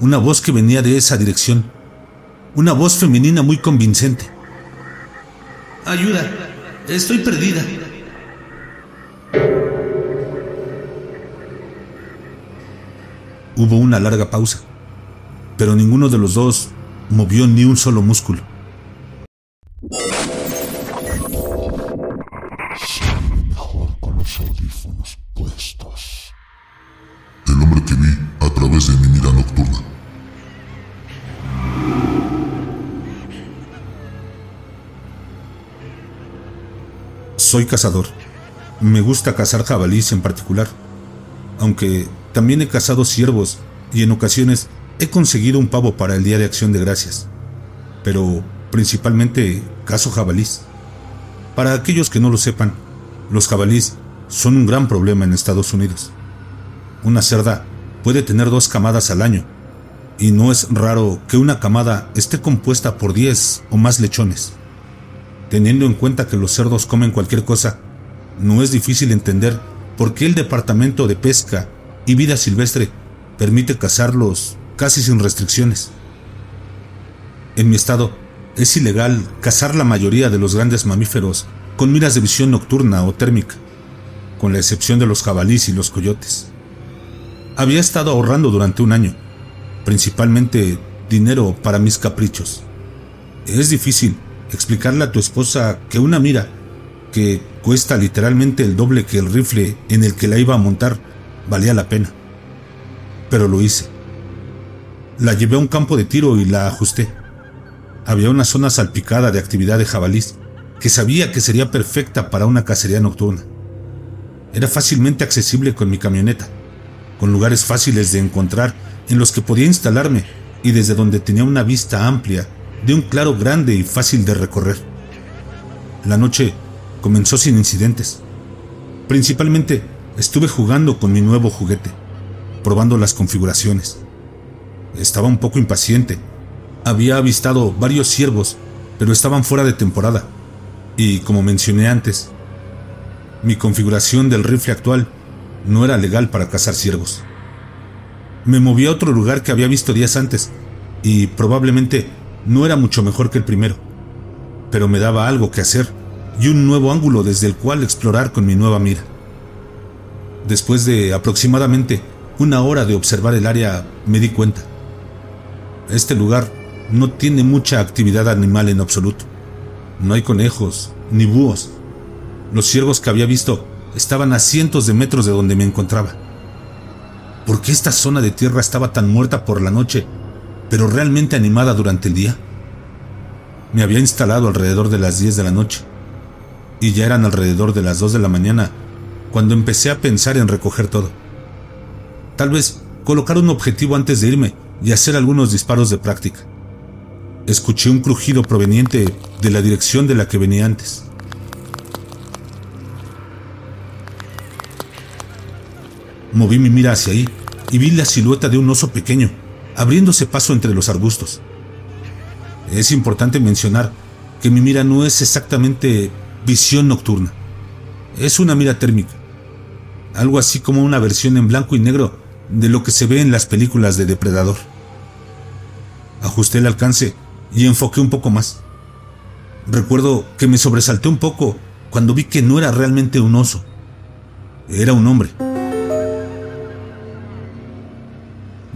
una voz que venía de esa dirección, una voz femenina muy convincente. Ayuda, estoy perdida. Hubo una larga pausa, pero ninguno de los dos movió ni un solo músculo. con los audífonos puestos. El hombre que vi a través de mi mira nocturna. Soy cazador. Me gusta cazar jabalíes en particular. Aunque también he cazado ciervos y en ocasiones he conseguido un pavo para el Día de Acción de Gracias. Pero principalmente cazo jabalís. Para aquellos que no lo sepan, los jabalís son un gran problema en Estados Unidos. Una cerda puede tener dos camadas al año, y no es raro que una camada esté compuesta por 10 o más lechones. Teniendo en cuenta que los cerdos comen cualquier cosa, no es difícil entender por qué el Departamento de Pesca y Vida Silvestre permite cazarlos casi sin restricciones. En mi estado, es ilegal cazar la mayoría de los grandes mamíferos con miras de visión nocturna o térmica, con la excepción de los jabalíes y los coyotes. Había estado ahorrando durante un año, principalmente dinero para mis caprichos. Es difícil explicarle a tu esposa que una mira, que cuesta literalmente el doble que el rifle en el que la iba a montar, valía la pena. Pero lo hice. La llevé a un campo de tiro y la ajusté. Había una zona salpicada de actividad de jabalís que sabía que sería perfecta para una cacería nocturna. Era fácilmente accesible con mi camioneta, con lugares fáciles de encontrar en los que podía instalarme y desde donde tenía una vista amplia de un claro grande y fácil de recorrer. La noche comenzó sin incidentes. Principalmente estuve jugando con mi nuevo juguete, probando las configuraciones. Estaba un poco impaciente. Había avistado varios ciervos, pero estaban fuera de temporada y como mencioné antes, mi configuración del rifle actual no era legal para cazar ciervos. Me moví a otro lugar que había visto días antes y probablemente no era mucho mejor que el primero, pero me daba algo que hacer y un nuevo ángulo desde el cual explorar con mi nueva mira. Después de aproximadamente una hora de observar el área me di cuenta. Este lugar no tiene mucha actividad animal en absoluto. No hay conejos, ni búhos. Los ciervos que había visto estaban a cientos de metros de donde me encontraba. ¿Por qué esta zona de tierra estaba tan muerta por la noche, pero realmente animada durante el día? Me había instalado alrededor de las 10 de la noche, y ya eran alrededor de las 2 de la mañana cuando empecé a pensar en recoger todo. Tal vez colocar un objetivo antes de irme y hacer algunos disparos de práctica escuché un crujido proveniente de la dirección de la que venía antes. Moví mi mira hacia ahí y vi la silueta de un oso pequeño, abriéndose paso entre los arbustos. Es importante mencionar que mi mira no es exactamente visión nocturna, es una mira térmica, algo así como una versión en blanco y negro de lo que se ve en las películas de depredador. Ajusté el alcance y enfoqué un poco más. Recuerdo que me sobresalté un poco cuando vi que no era realmente un oso, era un hombre.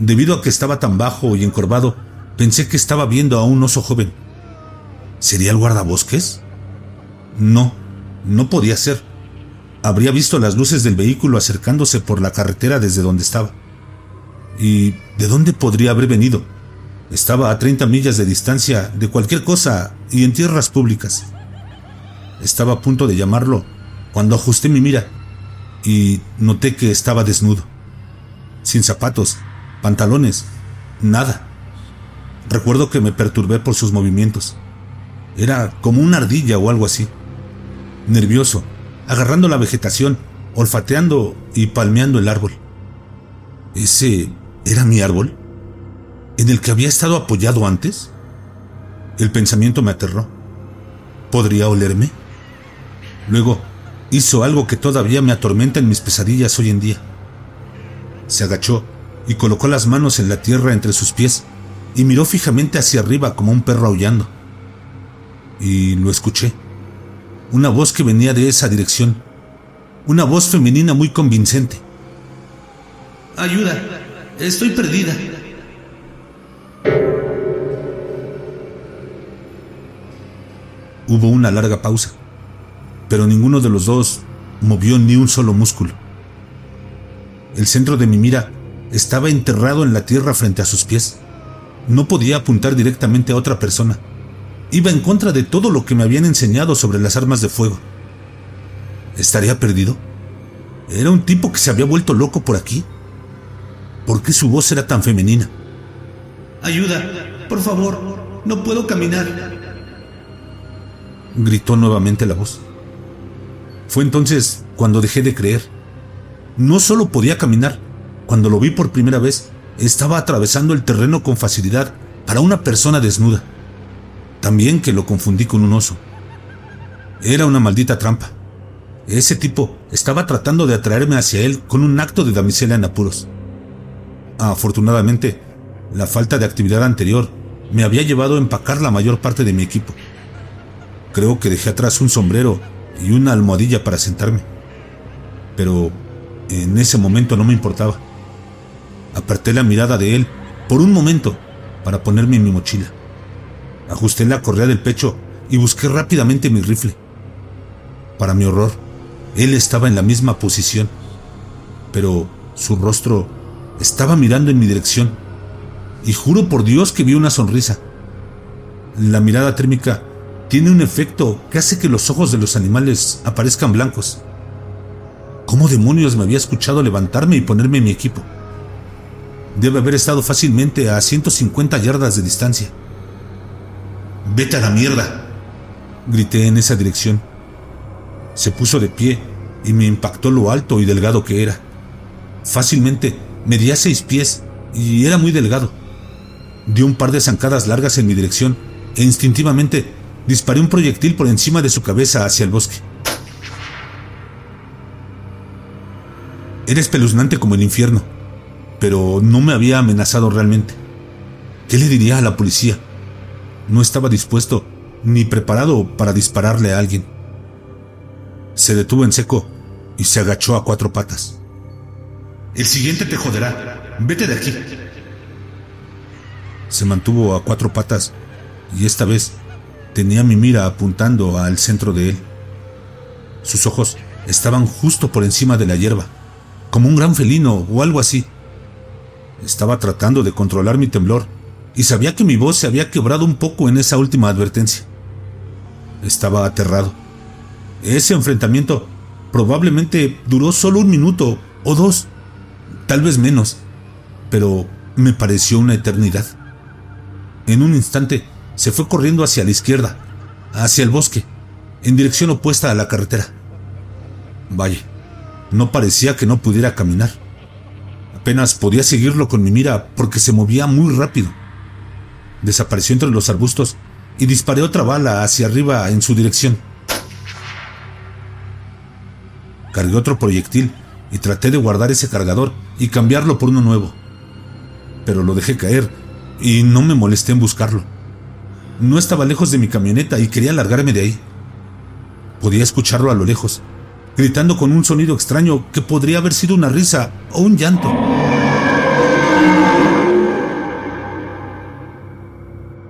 Debido a que estaba tan bajo y encorvado, pensé que estaba viendo a un oso joven. ¿Sería el guardabosques? No, no podía ser. Habría visto las luces del vehículo acercándose por la carretera desde donde estaba. ¿Y de dónde podría haber venido? Estaba a 30 millas de distancia de cualquier cosa y en tierras públicas. Estaba a punto de llamarlo cuando ajusté mi mira y noté que estaba desnudo, sin zapatos, pantalones, nada. Recuerdo que me perturbé por sus movimientos. Era como una ardilla o algo así. Nervioso, agarrando la vegetación, olfateando y palmeando el árbol. ¿Ese era mi árbol? en el que había estado apoyado antes? El pensamiento me aterró. ¿Podría olerme? Luego hizo algo que todavía me atormenta en mis pesadillas hoy en día. Se agachó y colocó las manos en la tierra entre sus pies y miró fijamente hacia arriba como un perro aullando. Y lo escuché. Una voz que venía de esa dirección. Una voz femenina muy convincente. Ayuda, estoy perdida. Hubo una larga pausa, pero ninguno de los dos movió ni un solo músculo. El centro de mi mira estaba enterrado en la tierra frente a sus pies. No podía apuntar directamente a otra persona. Iba en contra de todo lo que me habían enseñado sobre las armas de fuego. ¿Estaría perdido? ¿Era un tipo que se había vuelto loco por aquí? ¿Por qué su voz era tan femenina? Ayuda, por favor, no puedo caminar gritó nuevamente la voz. Fue entonces cuando dejé de creer. No solo podía caminar, cuando lo vi por primera vez, estaba atravesando el terreno con facilidad para una persona desnuda. También que lo confundí con un oso. Era una maldita trampa. Ese tipo estaba tratando de atraerme hacia él con un acto de damisela en apuros. Afortunadamente, la falta de actividad anterior me había llevado a empacar la mayor parte de mi equipo. Creo que dejé atrás un sombrero y una almohadilla para sentarme. Pero en ese momento no me importaba. Aparté la mirada de él por un momento para ponerme en mi mochila. Ajusté la correa del pecho y busqué rápidamente mi rifle. Para mi horror, él estaba en la misma posición, pero su rostro estaba mirando en mi dirección. Y juro por Dios que vi una sonrisa. La mirada térmica tiene un efecto que hace que los ojos de los animales aparezcan blancos. ¿Cómo demonios me había escuchado levantarme y ponerme en mi equipo? Debe haber estado fácilmente a 150 yardas de distancia. Vete a la mierda, grité en esa dirección. Se puso de pie y me impactó lo alto y delgado que era. Fácilmente medía seis pies y era muy delgado. Dio un par de zancadas largas en mi dirección e instintivamente disparé un proyectil por encima de su cabeza hacia el bosque. Era espeluznante como el infierno, pero no me había amenazado realmente. ¿Qué le diría a la policía? No estaba dispuesto ni preparado para dispararle a alguien. Se detuvo en seco y se agachó a cuatro patas. El siguiente te joderá. Vete de aquí. Se mantuvo a cuatro patas y esta vez Tenía mi mira apuntando al centro de él. Sus ojos estaban justo por encima de la hierba, como un gran felino o algo así. Estaba tratando de controlar mi temblor y sabía que mi voz se había quebrado un poco en esa última advertencia. Estaba aterrado. Ese enfrentamiento probablemente duró solo un minuto o dos, tal vez menos, pero me pareció una eternidad. En un instante se fue corriendo hacia la izquierda, hacia el bosque, en dirección opuesta a la carretera. Vaya, no parecía que no pudiera caminar. Apenas podía seguirlo con mi mira porque se movía muy rápido. Desapareció entre los arbustos y disparé otra bala hacia arriba en su dirección. Cargué otro proyectil y traté de guardar ese cargador y cambiarlo por uno nuevo. Pero lo dejé caer y no me molesté en buscarlo. No estaba lejos de mi camioneta y quería largarme de ahí. Podía escucharlo a lo lejos, gritando con un sonido extraño que podría haber sido una risa o un llanto.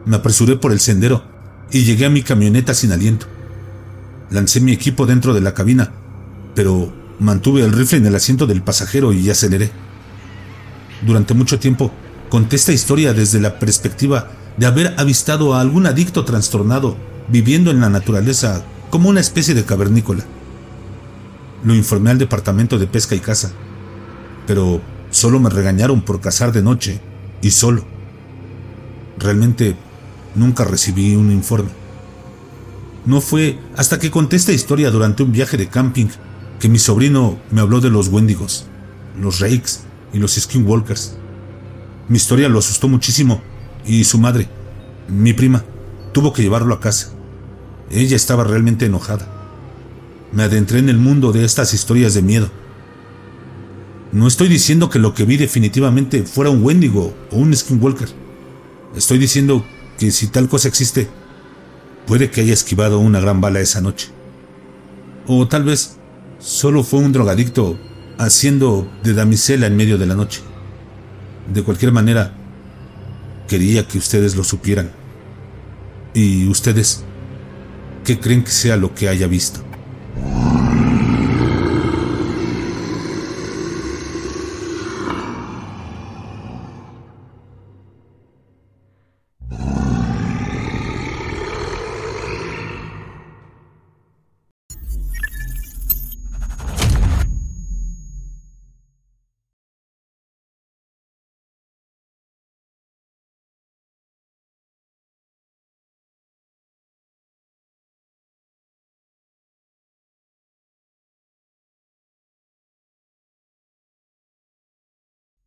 Me apresuré por el sendero y llegué a mi camioneta sin aliento. Lancé mi equipo dentro de la cabina, pero mantuve el rifle en el asiento del pasajero y aceleré. Durante mucho tiempo conté esta historia desde la perspectiva de haber avistado a algún adicto trastornado viviendo en la naturaleza como una especie de cavernícola. Lo informé al departamento de pesca y caza, pero solo me regañaron por cazar de noche y solo. Realmente nunca recibí un informe. No fue hasta que conté esta historia durante un viaje de camping que mi sobrino me habló de los Wendigos, los Rakes y los Skinwalkers. Mi historia lo asustó muchísimo y su madre, mi prima, tuvo que llevarlo a casa. Ella estaba realmente enojada. Me adentré en el mundo de estas historias de miedo. No estoy diciendo que lo que vi definitivamente fuera un Wendigo o un Skinwalker. Estoy diciendo que si tal cosa existe, puede que haya esquivado una gran bala esa noche. O tal vez solo fue un drogadicto haciendo de damisela en medio de la noche. De cualquier manera, quería que ustedes lo supieran. ¿Y ustedes qué creen que sea lo que haya visto?